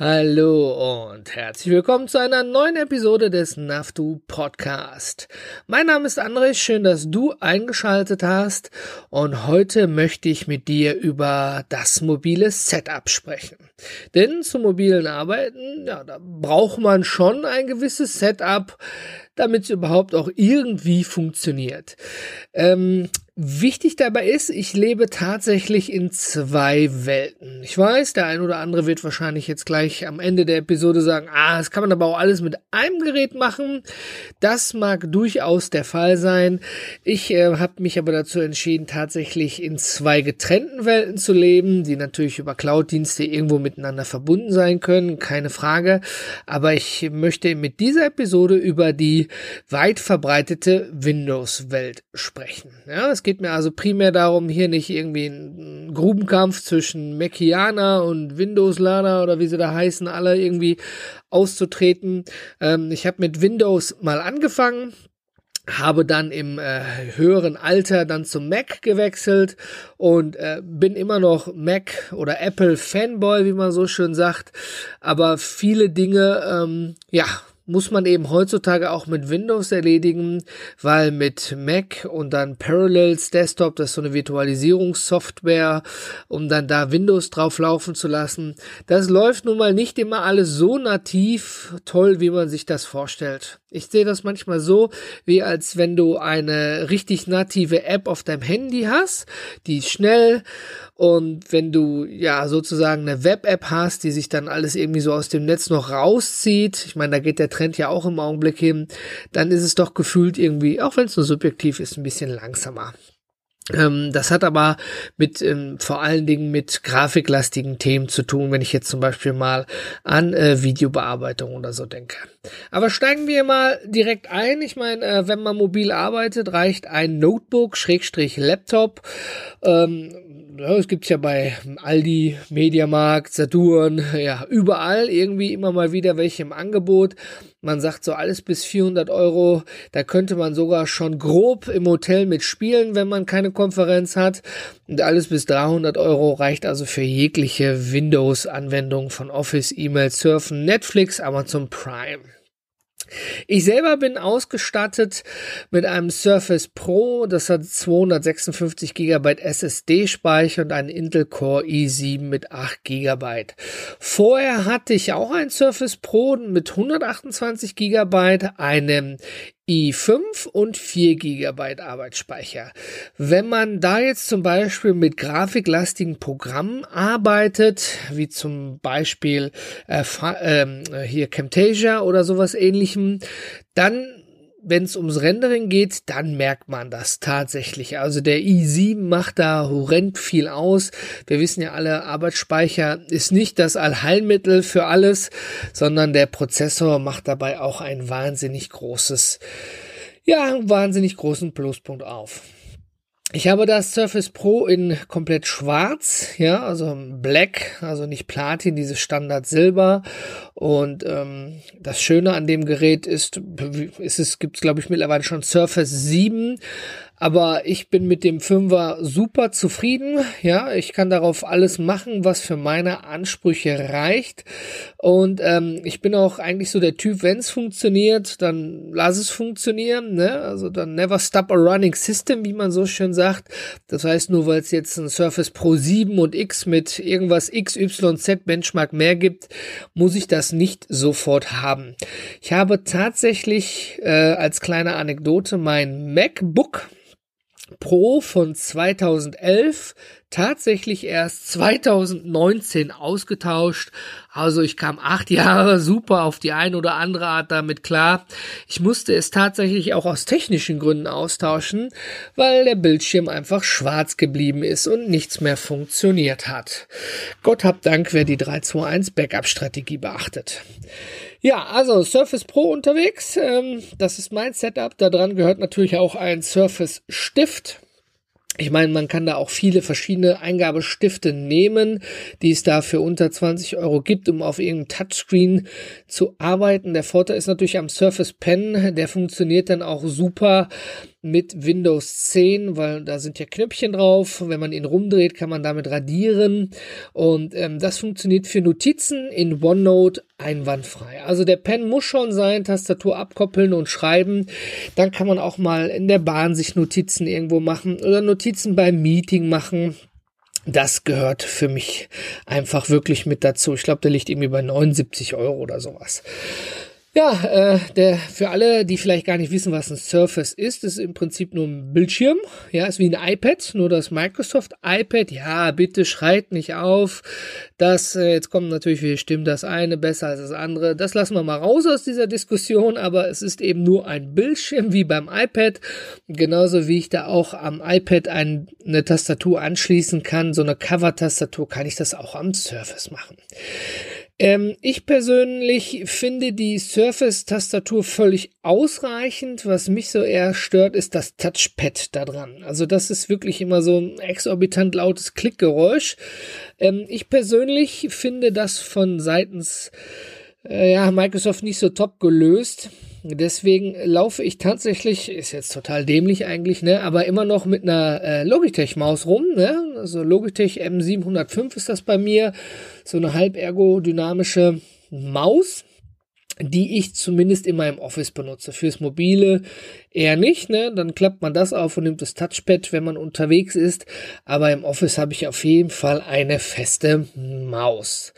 Hallo und herzlich willkommen zu einer neuen Episode des Naftu Podcast. Mein Name ist André, schön, dass du eingeschaltet hast und heute möchte ich mit dir über das mobile Setup sprechen. Denn zum mobilen Arbeiten, ja, da braucht man schon ein gewisses Setup, damit es überhaupt auch irgendwie funktioniert. Ähm, Wichtig dabei ist, ich lebe tatsächlich in zwei Welten. Ich weiß, der ein oder andere wird wahrscheinlich jetzt gleich am Ende der Episode sagen, ah, das kann man aber auch alles mit einem Gerät machen. Das mag durchaus der Fall sein. Ich äh, habe mich aber dazu entschieden, tatsächlich in zwei getrennten Welten zu leben, die natürlich über Cloud-Dienste irgendwo miteinander verbunden sein können, keine Frage. Aber ich möchte mit dieser Episode über die weit verbreitete Windows-Welt sprechen. Ja, es geht mir also primär darum, hier nicht irgendwie einen Grubenkampf zwischen Maciana und Windows-Lader oder wie sie da heißen, alle irgendwie auszutreten. Ähm, ich habe mit Windows mal angefangen, habe dann im äh, höheren Alter dann zum Mac gewechselt und äh, bin immer noch Mac oder Apple Fanboy, wie man so schön sagt. Aber viele Dinge, ähm, ja, muss man eben heutzutage auch mit Windows erledigen, weil mit Mac und dann Parallels Desktop, das ist so eine Virtualisierungssoftware, um dann da Windows drauf laufen zu lassen, das läuft nun mal nicht immer alles so nativ toll, wie man sich das vorstellt. Ich sehe das manchmal so, wie als wenn du eine richtig native App auf deinem Handy hast, die ist schnell und wenn du ja sozusagen eine Web-App hast, die sich dann alles irgendwie so aus dem Netz noch rauszieht, ich meine, da geht der Trend ja auch im Augenblick hin, dann ist es doch gefühlt irgendwie, auch wenn es nur subjektiv ist, ein bisschen langsamer. Ähm, das hat aber mit ähm, vor allen Dingen mit grafiklastigen Themen zu tun, wenn ich jetzt zum Beispiel mal an äh, Videobearbeitung oder so denke. Aber steigen wir mal direkt ein. Ich meine, äh, wenn man mobil arbeitet, reicht ein Notebook, Schrägstrich Laptop. Ähm, ja, es gibt's ja bei Aldi, Mediamarkt, Saturn, ja, überall irgendwie immer mal wieder welche im Angebot. Man sagt so alles bis 400 Euro. Da könnte man sogar schon grob im Hotel mitspielen, wenn man keine Konferenz hat. Und alles bis 300 Euro reicht also für jegliche Windows-Anwendung von Office, E-Mail, Surfen, Netflix, Amazon Prime. Ich selber bin ausgestattet mit einem Surface Pro, das hat 256 GB SSD-Speicher und einen Intel Core i7 mit 8 GB. Vorher hatte ich auch ein Surface Pro mit 128 GB, einem i5 und 4 GB Arbeitsspeicher. Wenn man da jetzt zum Beispiel mit grafiklastigen Programmen arbeitet, wie zum Beispiel äh, äh, hier Camtasia oder sowas ähnlichem, dann wenn es ums Rendering geht, dann merkt man das tatsächlich. Also der i7 macht da horrend viel aus. Wir wissen ja alle, Arbeitsspeicher ist nicht das Allheilmittel für alles, sondern der Prozessor macht dabei auch ein wahnsinnig großes, ja, wahnsinnig großen Pluspunkt auf. Ich habe das Surface Pro in komplett schwarz, ja, also Black, also nicht Platin, dieses Standard Silber. Und ähm, das Schöne an dem Gerät ist, ist es gibt es glaube ich mittlerweile schon Surface 7 aber ich bin mit dem Fünfer super zufrieden. Ja, ich kann darauf alles machen, was für meine Ansprüche reicht. Und ähm, ich bin auch eigentlich so der Typ, wenn es funktioniert, dann lass es funktionieren. Ne? Also dann never stop a running system, wie man so schön sagt. Das heißt, nur weil es jetzt ein Surface Pro 7 und X mit irgendwas XYZ Benchmark mehr gibt, muss ich das nicht sofort haben. Ich habe tatsächlich äh, als kleine Anekdote mein MacBook Pro von 2011 tatsächlich erst 2019 ausgetauscht. Also ich kam acht Jahre super auf die eine oder andere Art damit klar. Ich musste es tatsächlich auch aus technischen Gründen austauschen, weil der Bildschirm einfach schwarz geblieben ist und nichts mehr funktioniert hat. Gott hab Dank, wer die 321 Backup-Strategie beachtet. Ja, also Surface Pro unterwegs. Ähm, das ist mein Setup. Da dran gehört natürlich auch ein Surface Stift. Ich meine, man kann da auch viele verschiedene Eingabestifte nehmen, die es da für unter 20 Euro gibt, um auf irgendeinem Touchscreen zu arbeiten. Der Vorteil ist natürlich am Surface Pen, der funktioniert dann auch super mit Windows 10, weil da sind ja Knöpfchen drauf. Wenn man ihn rumdreht, kann man damit radieren. Und ähm, das funktioniert für Notizen in OneNote einwandfrei. Also der Pen muss schon sein, Tastatur abkoppeln und schreiben. Dann kann man auch mal in der Bahn sich Notizen irgendwo machen oder Notizen beim Meeting machen das gehört für mich einfach wirklich mit dazu. Ich glaube, der liegt irgendwie bei 79 Euro oder sowas. Ja, äh, der für alle, die vielleicht gar nicht wissen, was ein Surface ist, ist im Prinzip nur ein Bildschirm. Ja, ist wie ein iPad, nur das Microsoft iPad. Ja, bitte schreit nicht auf. Das äh, jetzt kommt natürlich, wie stimmt das eine besser als das andere. Das lassen wir mal raus aus dieser Diskussion, aber es ist eben nur ein Bildschirm wie beim iPad. Genauso wie ich da auch am iPad ein, eine Tastatur anschließen kann, so eine Cover-Tastatur, kann ich das auch am Surface machen. Ähm, ich persönlich finde die Surface-Tastatur völlig ausreichend. Was mich so eher stört, ist das Touchpad da dran. Also das ist wirklich immer so ein exorbitant lautes Klickgeräusch. Ähm, ich persönlich finde das von seitens äh, ja, Microsoft nicht so top gelöst. Deswegen laufe ich tatsächlich, ist jetzt total dämlich eigentlich, ne, aber immer noch mit einer äh, Logitech-Maus rum, ne? Also Logitech M705 ist das bei mir, so eine halbergodynamische Maus, die ich zumindest in meinem Office benutze. Fürs Mobile eher nicht, ne? Dann klappt man das auf und nimmt das Touchpad, wenn man unterwegs ist. Aber im Office habe ich auf jeden Fall eine feste Maus.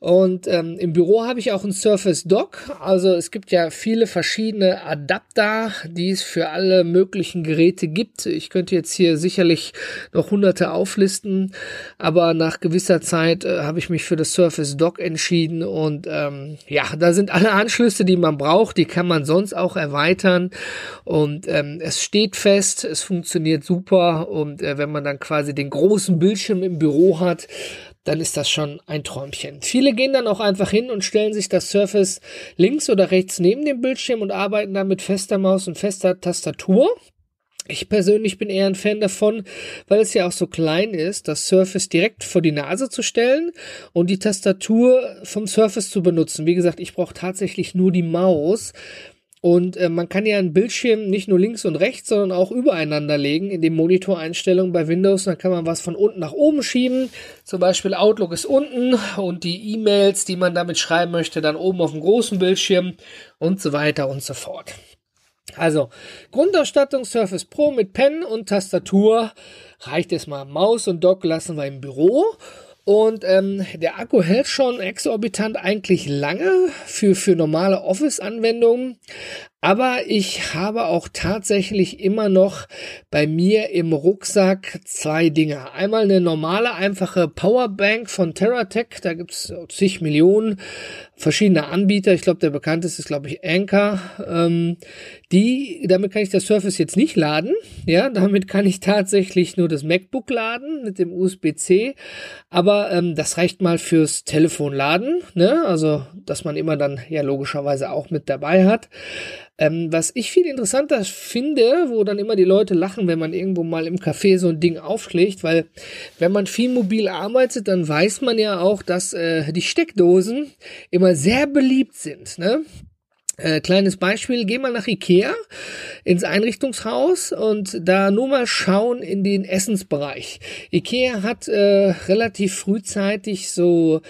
Und ähm, im Büro habe ich auch ein Surface Dock. Also es gibt ja viele verschiedene Adapter, die es für alle möglichen Geräte gibt. Ich könnte jetzt hier sicherlich noch hunderte auflisten, aber nach gewisser Zeit äh, habe ich mich für das Surface Dock entschieden. Und ähm, ja, da sind alle Anschlüsse, die man braucht, die kann man sonst auch erweitern. Und ähm, es steht fest, es funktioniert super. Und äh, wenn man dann quasi den großen Bildschirm im Büro hat, dann ist das schon ein Träumchen. Viele gehen dann auch einfach hin und stellen sich das Surface links oder rechts neben dem Bildschirm und arbeiten dann mit fester Maus und fester Tastatur. Ich persönlich bin eher ein Fan davon, weil es ja auch so klein ist, das Surface direkt vor die Nase zu stellen und die Tastatur vom Surface zu benutzen. Wie gesagt, ich brauche tatsächlich nur die Maus, und äh, man kann ja einen Bildschirm nicht nur links und rechts, sondern auch übereinander legen in den Monitoreinstellungen bei Windows. Dann kann man was von unten nach oben schieben. Zum Beispiel Outlook ist unten und die E-Mails, die man damit schreiben möchte, dann oben auf dem großen Bildschirm und so weiter und so fort. Also Grundausstattung Surface Pro mit Pen und Tastatur reicht es mal. Maus und Dock lassen wir im Büro. Und ähm, der Akku hält schon exorbitant eigentlich lange für, für normale Office-Anwendungen. Aber ich habe auch tatsächlich immer noch bei mir im Rucksack zwei Dinge. Einmal eine normale, einfache Powerbank von TerraTech. Da gibt's zig Millionen verschiedene Anbieter. Ich glaube, der bekannteste ist, glaube ich, Anker. Ähm, die, damit kann ich das Surface jetzt nicht laden. Ja, damit kann ich tatsächlich nur das MacBook laden mit dem USB-C. Aber ähm, das reicht mal fürs Telefon laden. Ne? Also, dass man immer dann ja logischerweise auch mit dabei hat. Ähm, was ich viel interessanter finde, wo dann immer die Leute lachen, wenn man irgendwo mal im Café so ein Ding aufschlägt, weil wenn man viel mobil arbeitet, dann weiß man ja auch, dass äh, die Steckdosen immer sehr beliebt sind. Ne? Äh, kleines Beispiel, geh mal nach Ikea ins Einrichtungshaus und da nur mal schauen in den Essensbereich. Ikea hat äh, relativ frühzeitig so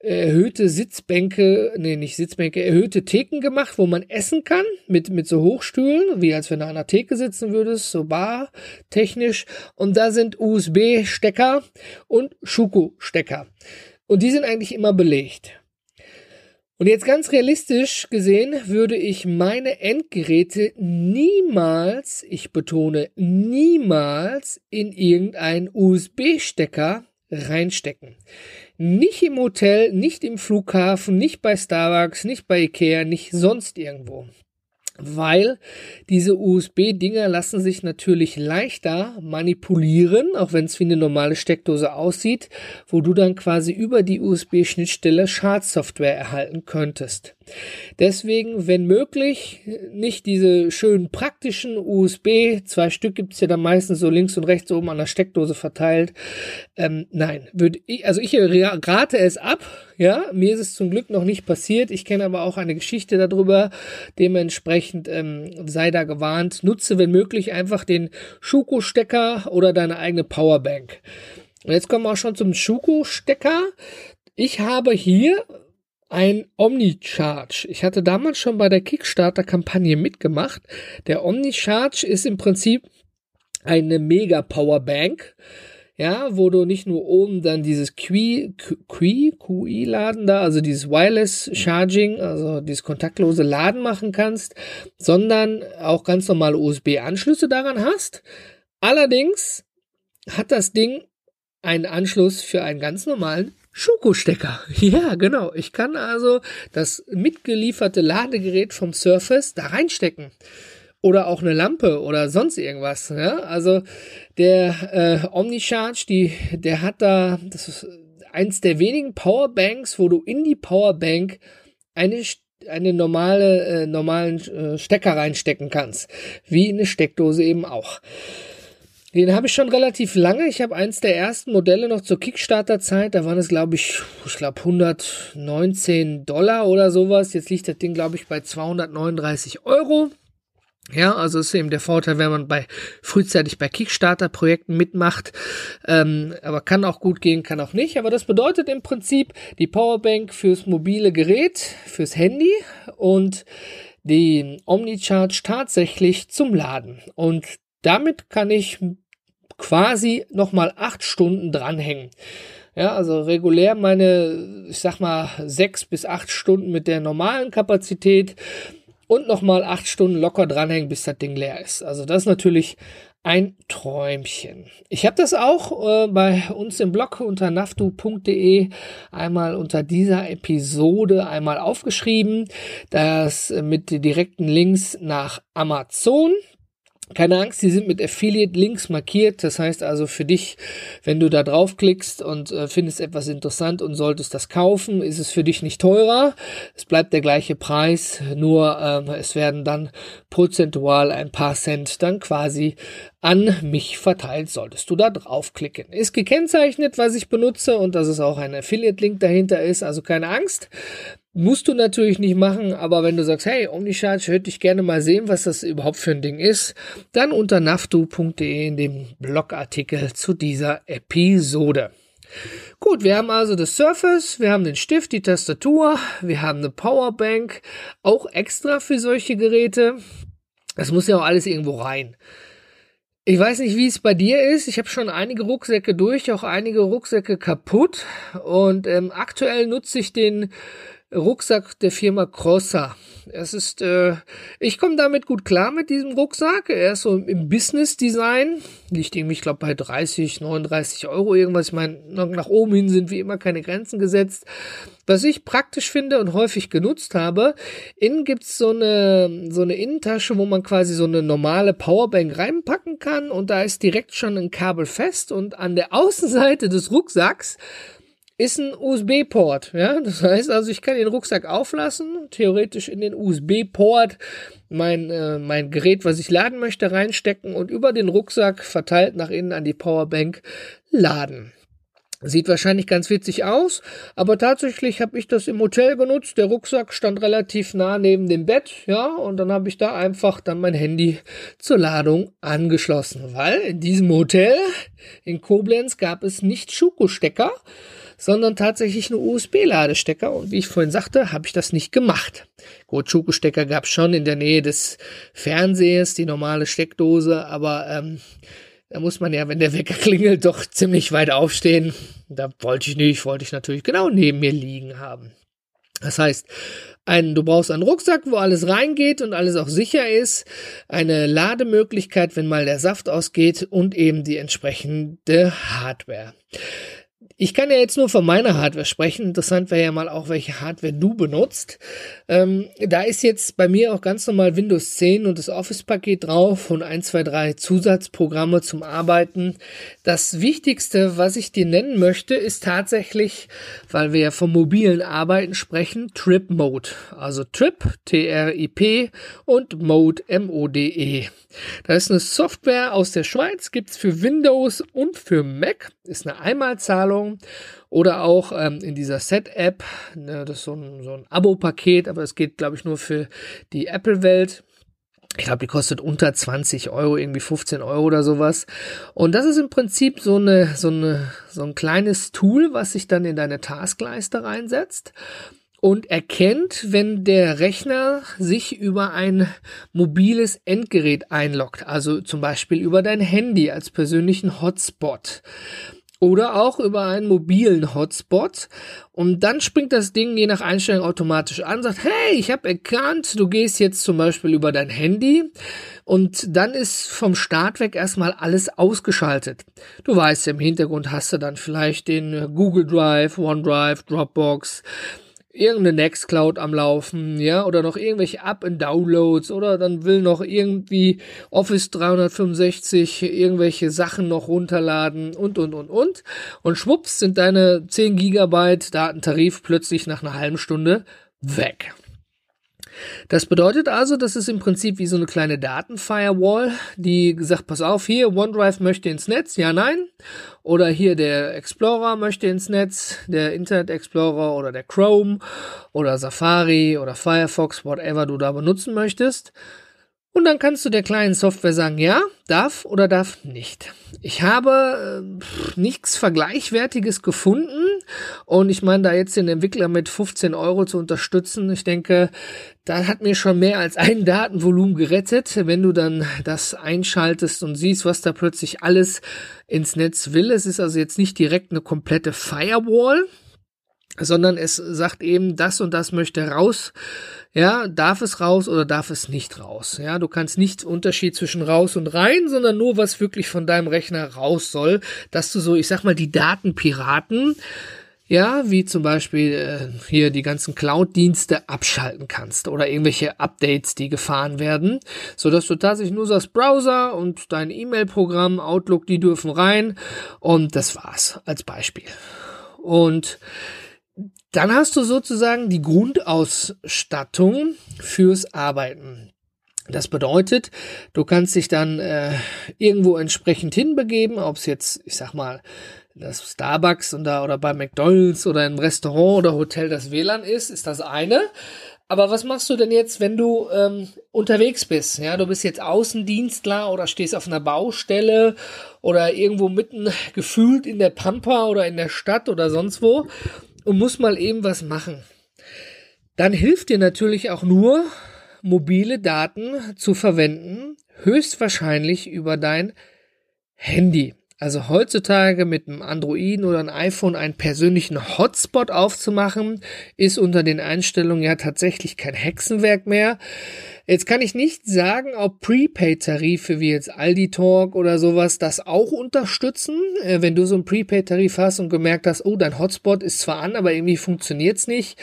erhöhte Sitzbänke, nee, nicht Sitzbänke, erhöhte Theken gemacht, wo man essen kann, mit, mit so Hochstühlen, wie als wenn du an einer Theke sitzen würdest, so bar-technisch. Und da sind USB-Stecker und Schuko-Stecker. Und die sind eigentlich immer belegt. Und jetzt ganz realistisch gesehen würde ich meine Endgeräte niemals, ich betone niemals, in irgendeinen USB-Stecker reinstecken. Nicht im Hotel, nicht im Flughafen, nicht bei Starbucks, nicht bei Ikea, nicht sonst irgendwo weil diese USB-Dinger lassen sich natürlich leichter manipulieren, auch wenn es wie eine normale Steckdose aussieht, wo du dann quasi über die USB-Schnittstelle Schadsoftware erhalten könntest. Deswegen, wenn möglich, nicht diese schönen praktischen USB, zwei Stück gibt's ja dann meistens so links und rechts oben an der Steckdose verteilt. Ähm, nein, würde ich, also ich rate es ab, ja, mir ist es zum Glück noch nicht passiert. Ich kenne aber auch eine Geschichte darüber. Dementsprechend dementsprechend ähm, sei da gewarnt. Nutze, wenn möglich, einfach den Schuko-Stecker oder deine eigene Powerbank. Und jetzt kommen wir auch schon zum Schuko-Stecker. Ich habe hier ein Omnicharge. Ich hatte damals schon bei der Kickstarter-Kampagne mitgemacht. Der Omnicharge ist im Prinzip eine Mega Powerbank ja, wo du nicht nur oben dann dieses QI, QI, QI Laden da, also dieses Wireless Charging, also dieses kontaktlose Laden machen kannst, sondern auch ganz normale USB-Anschlüsse daran hast. Allerdings hat das Ding einen Anschluss für einen ganz normalen Schuko-Stecker. Ja, genau. Ich kann also das mitgelieferte Ladegerät vom Surface da reinstecken oder auch eine Lampe oder sonst irgendwas. Ja? Also der äh, Omnicharge, die, der hat da, das ist eins der wenigen Powerbanks, wo du in die Powerbank eine eine normale äh, normalen äh, Stecker reinstecken kannst, wie in eine Steckdose eben auch. Den habe ich schon relativ lange. Ich habe eins der ersten Modelle noch zur Kickstarter-Zeit. Da waren es, glaube ich, ich glaube 119 Dollar oder sowas. Jetzt liegt das Ding, glaube ich, bei 239 Euro. Ja, also ist eben der Vorteil, wenn man bei frühzeitig bei Kickstarter-Projekten mitmacht. Ähm, aber kann auch gut gehen, kann auch nicht. Aber das bedeutet im Prinzip die Powerbank fürs mobile Gerät, fürs Handy und die Omnicharge tatsächlich zum Laden. Und damit kann ich quasi nochmal acht Stunden dranhängen. Ja, also regulär meine, ich sag mal, sechs bis acht Stunden mit der normalen Kapazität und nochmal acht Stunden locker dranhängen, bis das Ding leer ist. Also das ist natürlich ein Träumchen. Ich habe das auch äh, bei uns im Blog unter naftu.de einmal unter dieser Episode einmal aufgeschrieben, das mit direkten Links nach Amazon. Keine Angst, die sind mit Affiliate-Links markiert. Das heißt also für dich, wenn du da draufklickst und äh, findest etwas interessant und solltest das kaufen, ist es für dich nicht teurer. Es bleibt der gleiche Preis, nur äh, es werden dann prozentual ein paar Cent dann quasi an mich verteilt, solltest du da draufklicken. Ist gekennzeichnet, was ich benutze und dass es auch ein Affiliate-Link dahinter ist, also keine Angst. Musst du natürlich nicht machen, aber wenn du sagst, hey, Omnicharge, hätte ich gerne mal sehen, was das überhaupt für ein Ding ist, dann unter naftu.de in dem Blogartikel zu dieser Episode. Gut, wir haben also das Surface, wir haben den Stift, die Tastatur, wir haben eine Powerbank, auch extra für solche Geräte. Das muss ja auch alles irgendwo rein. Ich weiß nicht, wie es bei dir ist. Ich habe schon einige Rucksäcke durch, auch einige Rucksäcke kaputt. Und ähm, aktuell nutze ich den Rucksack der Firma Crosser. Es ist, äh, ich komme damit gut klar mit diesem Rucksack. Er ist so im Business Design, liegt irgendwie, ich glaube, bei 30, 39 Euro irgendwas. Ich meine, nach oben hin sind wie immer keine Grenzen gesetzt. Was ich praktisch finde und häufig genutzt habe, innen gibt's so eine, so eine Innentasche, wo man quasi so eine normale Powerbank reinpacken kann und da ist direkt schon ein Kabel fest und an der Außenseite des Rucksacks ist ein USB-Port. Ja, das heißt also, ich kann den Rucksack auflassen, theoretisch in den USB-Port mein, äh, mein Gerät, was ich laden möchte, reinstecken und über den Rucksack verteilt nach innen an die Powerbank laden. Sieht wahrscheinlich ganz witzig aus, aber tatsächlich habe ich das im Hotel genutzt. Der Rucksack stand relativ nah neben dem Bett, ja, und dann habe ich da einfach dann mein Handy zur Ladung angeschlossen, weil in diesem Hotel in Koblenz gab es nicht Schuko-Stecker, sondern tatsächlich nur USB-Ladestecker. Und wie ich vorhin sagte, habe ich das nicht gemacht. Gut, Schuko-Stecker gab es schon in der Nähe des Fernsehers, die normale Steckdose, aber ähm, da muss man ja, wenn der Wecker klingelt, doch ziemlich weit aufstehen. Da wollte ich nicht, wollte ich natürlich genau neben mir liegen haben. Das heißt, ein, du brauchst einen Rucksack, wo alles reingeht und alles auch sicher ist, eine Lademöglichkeit, wenn mal der Saft ausgeht und eben die entsprechende Hardware. Ich kann ja jetzt nur von meiner Hardware sprechen. Interessant wäre ja mal auch, welche Hardware du benutzt. Ähm, da ist jetzt bei mir auch ganz normal Windows 10 und das Office-Paket drauf und ein, zwei, drei Zusatzprogramme zum Arbeiten. Das Wichtigste, was ich dir nennen möchte, ist tatsächlich, weil wir ja vom mobilen Arbeiten sprechen, Trip Mode. Also Trip, T-R-I-P und Mode, M-O-D-E. Da ist eine Software aus der Schweiz, gibt's für Windows und für Mac, ist eine Einmalzahlung oder auch ähm, in dieser Set-App, ne, das ist so ein, so ein Abo-Paket, aber es geht, glaube ich, nur für die Apple-Welt. Ich glaube, die kostet unter 20 Euro, irgendwie 15 Euro oder sowas. Und das ist im Prinzip so eine, so eine, so ein kleines Tool, was sich dann in deine Taskleiste reinsetzt und erkennt, wenn der Rechner sich über ein mobiles Endgerät einloggt, also zum Beispiel über dein Handy als persönlichen Hotspot oder auch über einen mobilen Hotspot. Und dann springt das Ding je nach Einstellung automatisch an, sagt, hey, ich habe erkannt, du gehst jetzt zum Beispiel über dein Handy und dann ist vom Start weg erstmal alles ausgeschaltet. Du weißt, im Hintergrund hast du dann vielleicht den Google Drive, OneDrive, Dropbox, irgendeine Nextcloud am Laufen, ja, oder noch irgendwelche Up-and-Downloads oder dann will noch irgendwie Office 365 irgendwelche Sachen noch runterladen und, und, und, und. Und schwupps sind deine 10 Gigabyte Datentarif plötzlich nach einer halben Stunde weg. Das bedeutet also, das ist im Prinzip wie so eine kleine Datenfirewall, die gesagt, pass auf, hier OneDrive möchte ins Netz, ja, nein. Oder hier der Explorer möchte ins Netz, der Internet Explorer oder der Chrome oder Safari oder Firefox, whatever du da benutzen möchtest. Und dann kannst du der kleinen Software sagen, ja, darf oder darf nicht. Ich habe äh, nichts Vergleichwertiges gefunden und ich meine, da jetzt den Entwickler mit 15 Euro zu unterstützen, ich denke, da hat mir schon mehr als ein Datenvolumen gerettet, wenn du dann das einschaltest und siehst, was da plötzlich alles ins Netz will. Es ist also jetzt nicht direkt eine komplette Firewall, sondern es sagt eben, das und das möchte raus. Ja, darf es raus oder darf es nicht raus? Ja, du kannst nicht Unterschied zwischen raus und rein, sondern nur was wirklich von deinem Rechner raus soll, dass du so, ich sag mal, die Datenpiraten, ja, wie zum Beispiel äh, hier die ganzen Cloud-Dienste abschalten kannst oder irgendwelche Updates, die gefahren werden, so dass du tatsächlich nur sagst Browser und dein E-Mail-Programm, Outlook, die dürfen rein und das war's als Beispiel. Und dann hast du sozusagen die Grundausstattung fürs Arbeiten. Das bedeutet, du kannst dich dann äh, irgendwo entsprechend hinbegeben, ob es jetzt, ich sag mal, das Starbucks oder, oder bei McDonalds oder im Restaurant oder Hotel das WLAN ist, ist das eine. Aber was machst du denn jetzt, wenn du ähm, unterwegs bist? Ja, du bist jetzt Außendienstler oder stehst auf einer Baustelle oder irgendwo mitten gefühlt in der Pampa oder in der Stadt oder sonst wo und muss mal eben was machen. Dann hilft dir natürlich auch nur, mobile Daten zu verwenden, höchstwahrscheinlich über dein Handy. Also heutzutage mit einem Androiden oder einem iPhone einen persönlichen Hotspot aufzumachen, ist unter den Einstellungen ja tatsächlich kein Hexenwerk mehr. Jetzt kann ich nicht sagen, ob Prepaid-Tarife wie jetzt Aldi Talk oder sowas das auch unterstützen. Äh, wenn du so einen Prepaid-Tarif hast und gemerkt hast, oh, dein Hotspot ist zwar an, aber irgendwie funktioniert's nicht,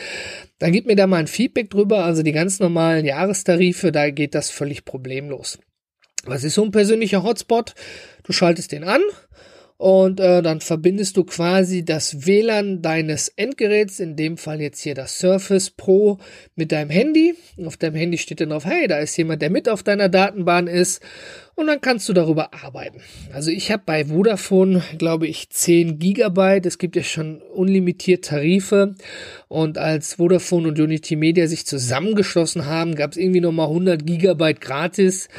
dann gib mir da mal ein Feedback drüber. Also die ganz normalen Jahrestarife, da geht das völlig problemlos. Was ist so ein persönlicher Hotspot? Du schaltest den an und äh, dann verbindest du quasi das WLAN deines Endgeräts, in dem Fall jetzt hier das Surface Pro, mit deinem Handy. Auf deinem Handy steht dann drauf, hey, da ist jemand, der mit auf deiner Datenbahn ist und dann kannst du darüber arbeiten. Also ich habe bei Vodafone, glaube ich, 10 Gigabyte. Es gibt ja schon unlimitiert Tarife und als Vodafone und Unity Media sich zusammengeschlossen haben, gab es irgendwie nochmal 100 Gigabyte gratis.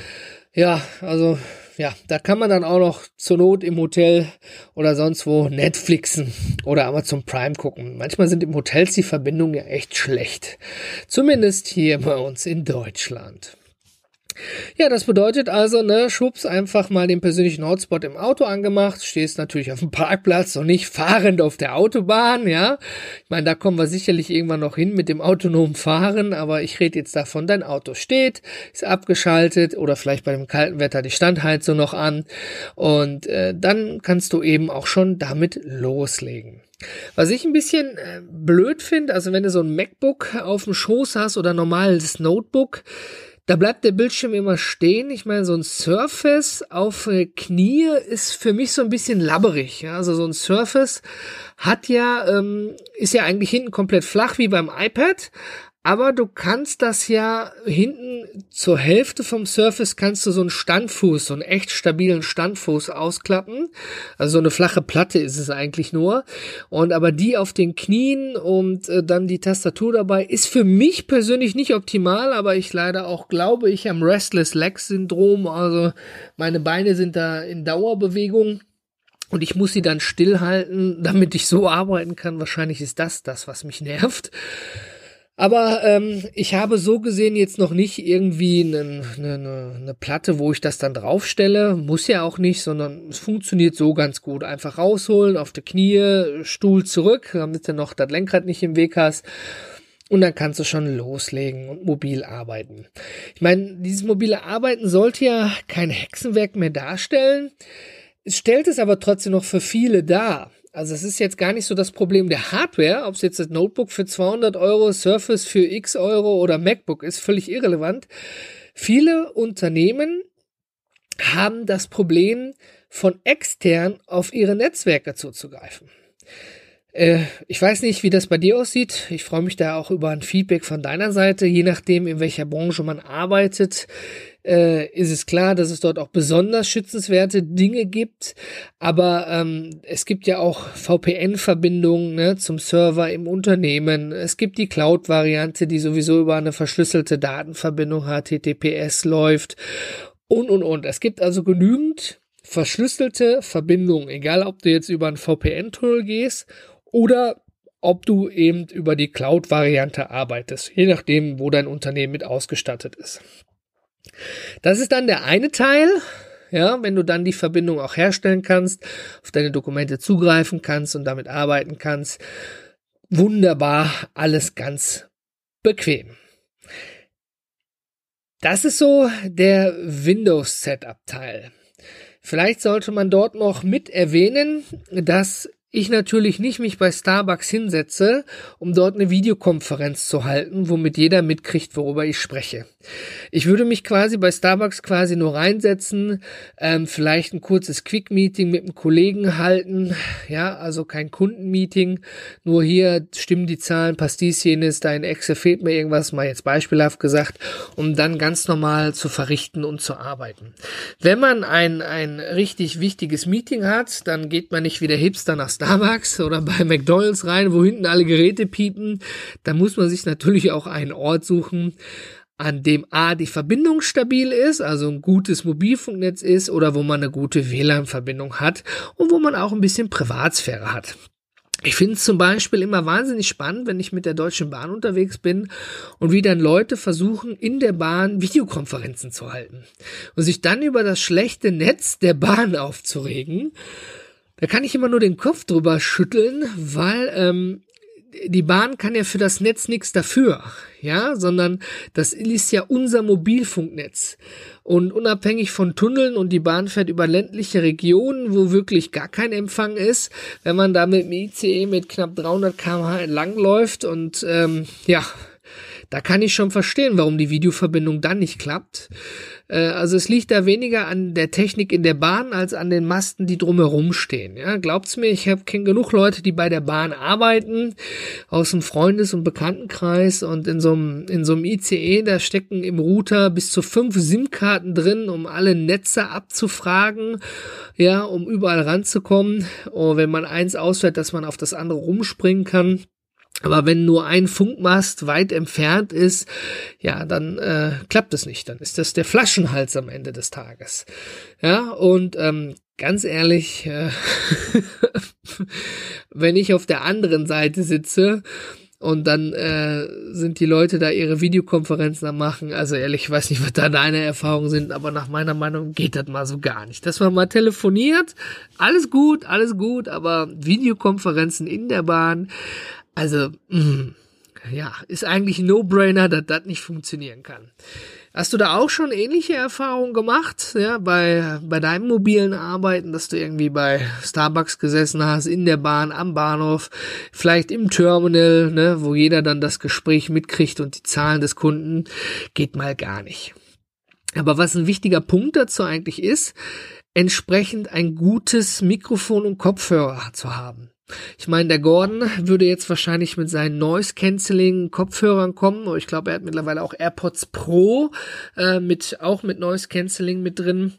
Ja, also ja, da kann man dann auch noch zur Not im Hotel oder sonst wo Netflixen oder Amazon Prime gucken. Manchmal sind im Hotels die Verbindungen ja echt schlecht. Zumindest hier bei uns in Deutschland. Ja, das bedeutet also, ne, schubs einfach mal den persönlichen Hotspot im Auto angemacht, stehst natürlich auf dem Parkplatz und nicht fahrend auf der Autobahn, ja. Ich meine, da kommen wir sicherlich irgendwann noch hin mit dem autonomen Fahren, aber ich rede jetzt davon, dein Auto steht, ist abgeschaltet oder vielleicht bei dem kalten Wetter die Standheizung noch an und äh, dann kannst du eben auch schon damit loslegen. Was ich ein bisschen äh, blöd finde, also wenn du so ein MacBook auf dem Schoß hast oder normales Notebook, da bleibt der Bildschirm immer stehen. Ich meine, so ein Surface auf äh, Knie ist für mich so ein bisschen labberig. Ja? Also so ein Surface hat ja, ähm, ist ja eigentlich hinten komplett flach wie beim iPad. Aber du kannst das ja hinten zur Hälfte vom Surface kannst du so einen Standfuß, so einen echt stabilen Standfuß ausklappen. Also so eine flache Platte ist es eigentlich nur. Und aber die auf den Knien und äh, dann die Tastatur dabei ist für mich persönlich nicht optimal, aber ich leider auch glaube ich am Restless Leg Syndrom. Also meine Beine sind da in Dauerbewegung und ich muss sie dann stillhalten, damit ich so arbeiten kann. Wahrscheinlich ist das das, was mich nervt. Aber ähm, ich habe so gesehen jetzt noch nicht irgendwie eine, eine, eine Platte, wo ich das dann draufstelle. Muss ja auch nicht, sondern es funktioniert so ganz gut. Einfach rausholen, auf die Knie, Stuhl zurück, damit du noch das Lenkrad nicht im Weg hast. Und dann kannst du schon loslegen und mobil arbeiten. Ich meine, dieses mobile Arbeiten sollte ja kein Hexenwerk mehr darstellen. Es stellt es aber trotzdem noch für viele dar. Also es ist jetzt gar nicht so das Problem der Hardware, ob es jetzt das Notebook für 200 Euro, Surface für x Euro oder MacBook ist, völlig irrelevant. Viele Unternehmen haben das Problem, von extern auf ihre Netzwerke zuzugreifen. Äh, ich weiß nicht, wie das bei dir aussieht. Ich freue mich da auch über ein Feedback von deiner Seite, je nachdem, in welcher Branche man arbeitet äh, ist es klar, dass es dort auch besonders schützenswerte Dinge gibt. Aber ähm, es gibt ja auch VPN-Verbindungen ne, zum Server im Unternehmen. Es gibt die Cloud-Variante, die sowieso über eine verschlüsselte Datenverbindung HTTPS läuft. Und, und, und. Es gibt also genügend verschlüsselte Verbindungen, egal ob du jetzt über ein VPN-Tunnel gehst oder ob du eben über die Cloud-Variante arbeitest, je nachdem, wo dein Unternehmen mit ausgestattet ist. Das ist dann der eine Teil. Ja, wenn du dann die Verbindung auch herstellen kannst, auf deine Dokumente zugreifen kannst und damit arbeiten kannst. Wunderbar, alles ganz bequem. Das ist so der Windows Setup Teil. Vielleicht sollte man dort noch mit erwähnen, dass ich natürlich nicht mich bei Starbucks hinsetze, um dort eine Videokonferenz zu halten, womit jeder mitkriegt, worüber ich spreche. Ich würde mich quasi bei Starbucks quasi nur reinsetzen, ähm, vielleicht ein kurzes Quick-Meeting mit einem Kollegen halten, ja, also kein Kundenmeeting, nur hier stimmen die Zahlen, passt dies, jenes, da in Excel fehlt mir irgendwas, mal jetzt beispielhaft gesagt, um dann ganz normal zu verrichten und zu arbeiten. Wenn man ein, ein richtig wichtiges Meeting hat, dann geht man nicht wie der Hipster nach Starbucks oder bei McDonald's rein, wo hinten alle Geräte piepen, da muss man sich natürlich auch einen Ort suchen, an dem A die Verbindung stabil ist, also ein gutes Mobilfunknetz ist oder wo man eine gute WLAN-Verbindung hat und wo man auch ein bisschen Privatsphäre hat. Ich finde es zum Beispiel immer wahnsinnig spannend, wenn ich mit der Deutschen Bahn unterwegs bin und wie dann Leute versuchen, in der Bahn Videokonferenzen zu halten und sich dann über das schlechte Netz der Bahn aufzuregen. Da kann ich immer nur den Kopf drüber schütteln, weil ähm, die Bahn kann ja für das Netz nichts dafür, ja, sondern das ist ja unser Mobilfunknetz. Und unabhängig von Tunneln und die Bahn fährt über ländliche Regionen, wo wirklich gar kein Empfang ist, wenn man da mit dem ICE mit knapp 300 km/h entlangläuft und ähm, ja, da kann ich schon verstehen, warum die Videoverbindung dann nicht klappt. Äh, also es liegt da weniger an der Technik in der Bahn als an den Masten, die drumherum stehen. Ja, glaubt's mir, ich habe genug Leute, die bei der Bahn arbeiten, aus dem Freundes- und Bekanntenkreis und in so einem in so einem ICE, da stecken im Router bis zu fünf SIM-Karten drin, um alle Netze abzufragen, ja, um überall ranzukommen. Und wenn man eins ausfällt, dass man auf das andere rumspringen kann. Aber wenn nur ein Funkmast weit entfernt ist, ja, dann äh, klappt es nicht. Dann ist das der Flaschenhals am Ende des Tages. Ja, und ähm, ganz ehrlich, äh, wenn ich auf der anderen Seite sitze und dann äh, sind die Leute da ihre Videokonferenzen am machen. Also ehrlich, ich weiß nicht, was da deine Erfahrungen sind, aber nach meiner Meinung geht das mal so gar nicht. Dass man mal telefoniert, alles gut, alles gut, aber Videokonferenzen in der Bahn, also, mh, mm, ja, ist eigentlich ein No-Brainer, dass das nicht funktionieren kann. Hast du da auch schon ähnliche Erfahrungen gemacht, ja, bei, bei deinem mobilen Arbeiten, dass du irgendwie bei Starbucks gesessen hast, in der Bahn, am Bahnhof, vielleicht im Terminal, ne, wo jeder dann das Gespräch mitkriegt und die Zahlen des Kunden, geht mal gar nicht. Aber was ein wichtiger Punkt dazu eigentlich ist, entsprechend ein gutes Mikrofon und Kopfhörer zu haben. Ich meine, der Gordon würde jetzt wahrscheinlich mit seinen Noise Cancelling Kopfhörern kommen. Ich glaube, er hat mittlerweile auch AirPods Pro äh, mit auch mit Noise Cancelling mit drin.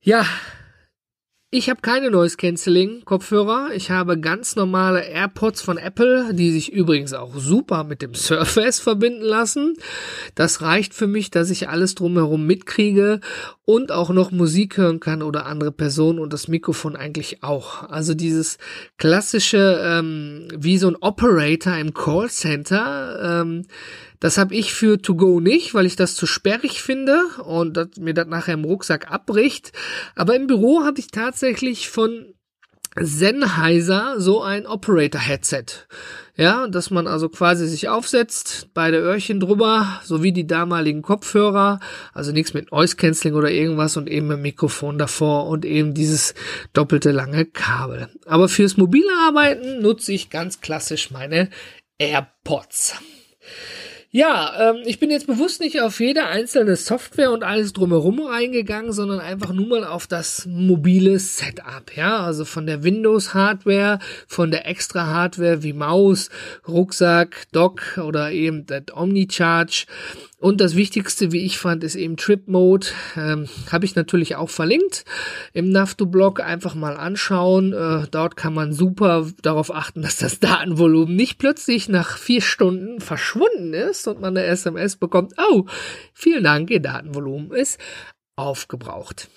Ja, ich habe keine Noise Cancelling Kopfhörer. Ich habe ganz normale AirPods von Apple, die sich übrigens auch super mit dem Surface verbinden lassen. Das reicht für mich, dass ich alles drumherum mitkriege und auch noch Musik hören kann oder andere Personen und das Mikrofon eigentlich auch. Also dieses klassische, ähm, wie so ein Operator im Callcenter. Ähm, das habe ich für To Go nicht, weil ich das zu sperrig finde und mir das nachher im Rucksack abbricht. Aber im Büro habe ich tatsächlich von Sennheiser so ein Operator-Headset. Ja, dass man also quasi sich aufsetzt, beide Öhrchen drüber, sowie die damaligen Kopfhörer, also nichts mit Noise Cancelling oder irgendwas und eben ein Mikrofon davor und eben dieses doppelte lange Kabel. Aber fürs mobile Arbeiten nutze ich ganz klassisch meine AirPods. Ja, ähm, ich bin jetzt bewusst nicht auf jede einzelne Software und alles drumherum reingegangen, sondern einfach nur mal auf das mobile Setup. Ja, also von der Windows Hardware, von der extra Hardware wie Maus, Rucksack, Dock oder eben das Omnicharge und das Wichtigste, wie ich fand, ist eben Trip Mode. Ähm, Habe ich natürlich auch verlinkt im Nafto-Blog. Einfach mal anschauen. Äh, dort kann man super darauf achten, dass das Datenvolumen nicht plötzlich nach vier Stunden verschwunden ist und man eine SMS bekommt. Oh, vielen Dank, Ihr Datenvolumen ist aufgebraucht.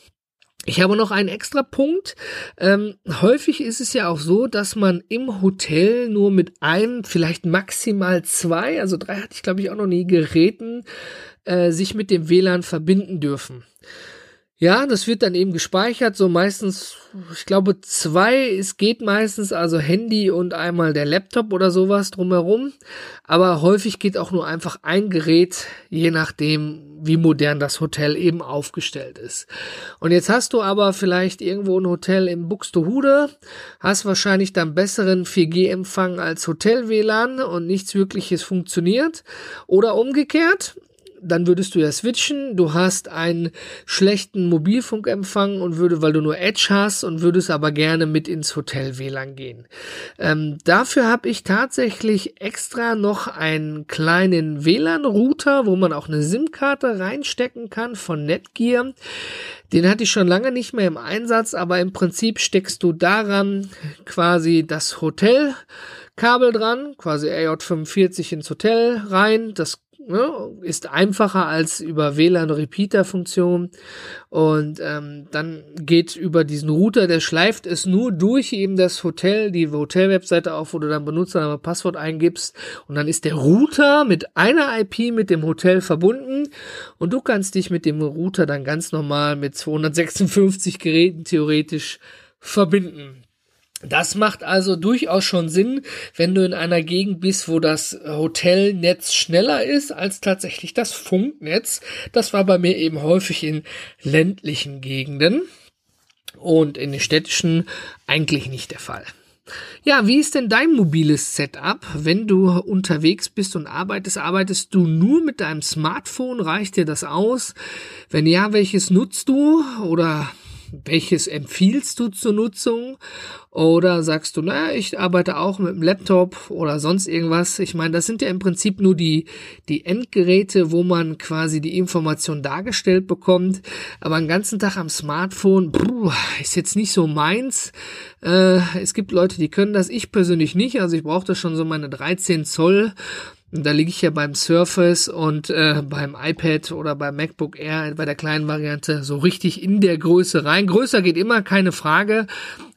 Ich habe noch einen extra Punkt. Ähm, häufig ist es ja auch so, dass man im Hotel nur mit einem, vielleicht maximal zwei, also drei hatte ich glaube ich auch noch nie Geräten, äh, sich mit dem WLAN verbinden dürfen. Ja, das wird dann eben gespeichert, so meistens, ich glaube, zwei, es geht meistens, also Handy und einmal der Laptop oder sowas drumherum. Aber häufig geht auch nur einfach ein Gerät, je nachdem, wie modern das Hotel eben aufgestellt ist. Und jetzt hast du aber vielleicht irgendwo ein Hotel in Buxtehude, hast wahrscheinlich dann besseren 4G-Empfang als Hotel-WLAN und nichts wirkliches funktioniert. Oder umgekehrt, dann würdest du ja switchen. Du hast einen schlechten Mobilfunkempfang und würde, weil du nur Edge hast und würdest aber gerne mit ins Hotel WLAN gehen. Ähm, dafür habe ich tatsächlich extra noch einen kleinen WLAN-Router, wo man auch eine SIM-Karte reinstecken kann von Netgear. Den hatte ich schon lange nicht mehr im Einsatz, aber im Prinzip steckst du daran quasi das Hotelkabel dran, quasi AJ45 ins Hotel rein. Das ne, ist einfacher als über WLAN-Repeater-Funktion. Und ähm, dann geht über diesen Router, der schleift es nur durch eben das Hotel, die Hotel-Webseite auf, wo du dann Benutzername, Passwort eingibst. Und dann ist der Router mit einer IP mit dem Hotel verbunden. Und du kannst dich mit dem Router dann ganz normal mit 256 Geräten theoretisch verbinden. Das macht also durchaus schon Sinn, wenn du in einer Gegend bist, wo das Hotelnetz schneller ist als tatsächlich das Funknetz. Das war bei mir eben häufig in ländlichen Gegenden und in den städtischen eigentlich nicht der Fall. Ja, wie ist denn dein mobiles Setup? Wenn du unterwegs bist und arbeitest, arbeitest du nur mit deinem Smartphone? Reicht dir das aus? Wenn ja, welches nutzt du? Oder welches empfiehlst du zur Nutzung? Oder sagst du, naja, ich arbeite auch mit dem Laptop oder sonst irgendwas. Ich meine, das sind ja im Prinzip nur die, die Endgeräte, wo man quasi die Information dargestellt bekommt. Aber einen ganzen Tag am Smartphone, puh, ist jetzt nicht so meins. Äh, es gibt Leute, die können das. Ich persönlich nicht. Also ich brauche da schon so meine 13 Zoll da liege ich ja beim Surface und äh, beim iPad oder beim MacBook Air bei der kleinen Variante so richtig in der Größe rein. Größer geht immer, keine Frage.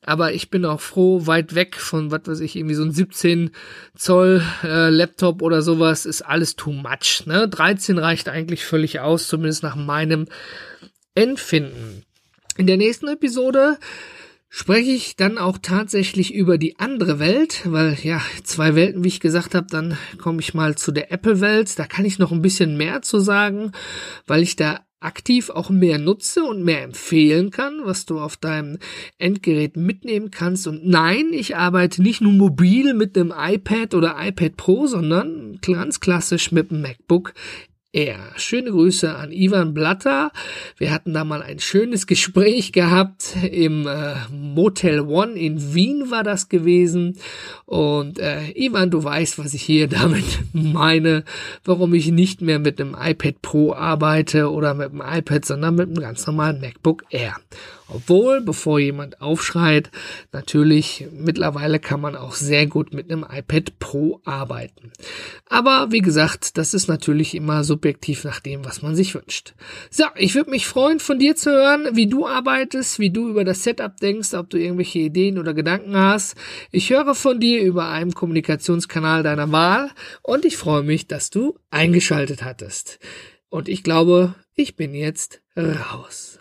Aber ich bin auch froh, weit weg von, was weiß ich, irgendwie so ein 17 Zoll äh, Laptop oder sowas ist alles too much. Ne? 13 reicht eigentlich völlig aus, zumindest nach meinem Empfinden. In der nächsten Episode spreche ich dann auch tatsächlich über die andere Welt, weil ja, zwei Welten, wie ich gesagt habe, dann komme ich mal zu der Apple-Welt. Da kann ich noch ein bisschen mehr zu sagen, weil ich da aktiv auch mehr nutze und mehr empfehlen kann, was du auf deinem Endgerät mitnehmen kannst. Und nein, ich arbeite nicht nur mobil mit einem iPad oder iPad Pro, sondern ganz klassisch mit dem MacBook Air. Schöne Grüße an Ivan Blatter. Wir hatten da mal ein schönes Gespräch gehabt im äh, Motel One in Wien war das gewesen. Und äh, Ivan, du weißt, was ich hier damit meine, warum ich nicht mehr mit einem iPad Pro arbeite oder mit einem iPad, sondern mit einem ganz normalen MacBook Air. Obwohl, bevor jemand aufschreit, natürlich mittlerweile kann man auch sehr gut mit einem iPad Pro arbeiten. Aber wie gesagt, das ist natürlich immer subjektiv nach dem, was man sich wünscht. So, ich würde mich freuen, von dir zu hören, wie du arbeitest, wie du über das Setup denkst, ob du irgendwelche Ideen oder Gedanken hast. Ich höre von dir über einen Kommunikationskanal deiner Wahl und ich freue mich, dass du eingeschaltet hattest. Und ich glaube, ich bin jetzt raus.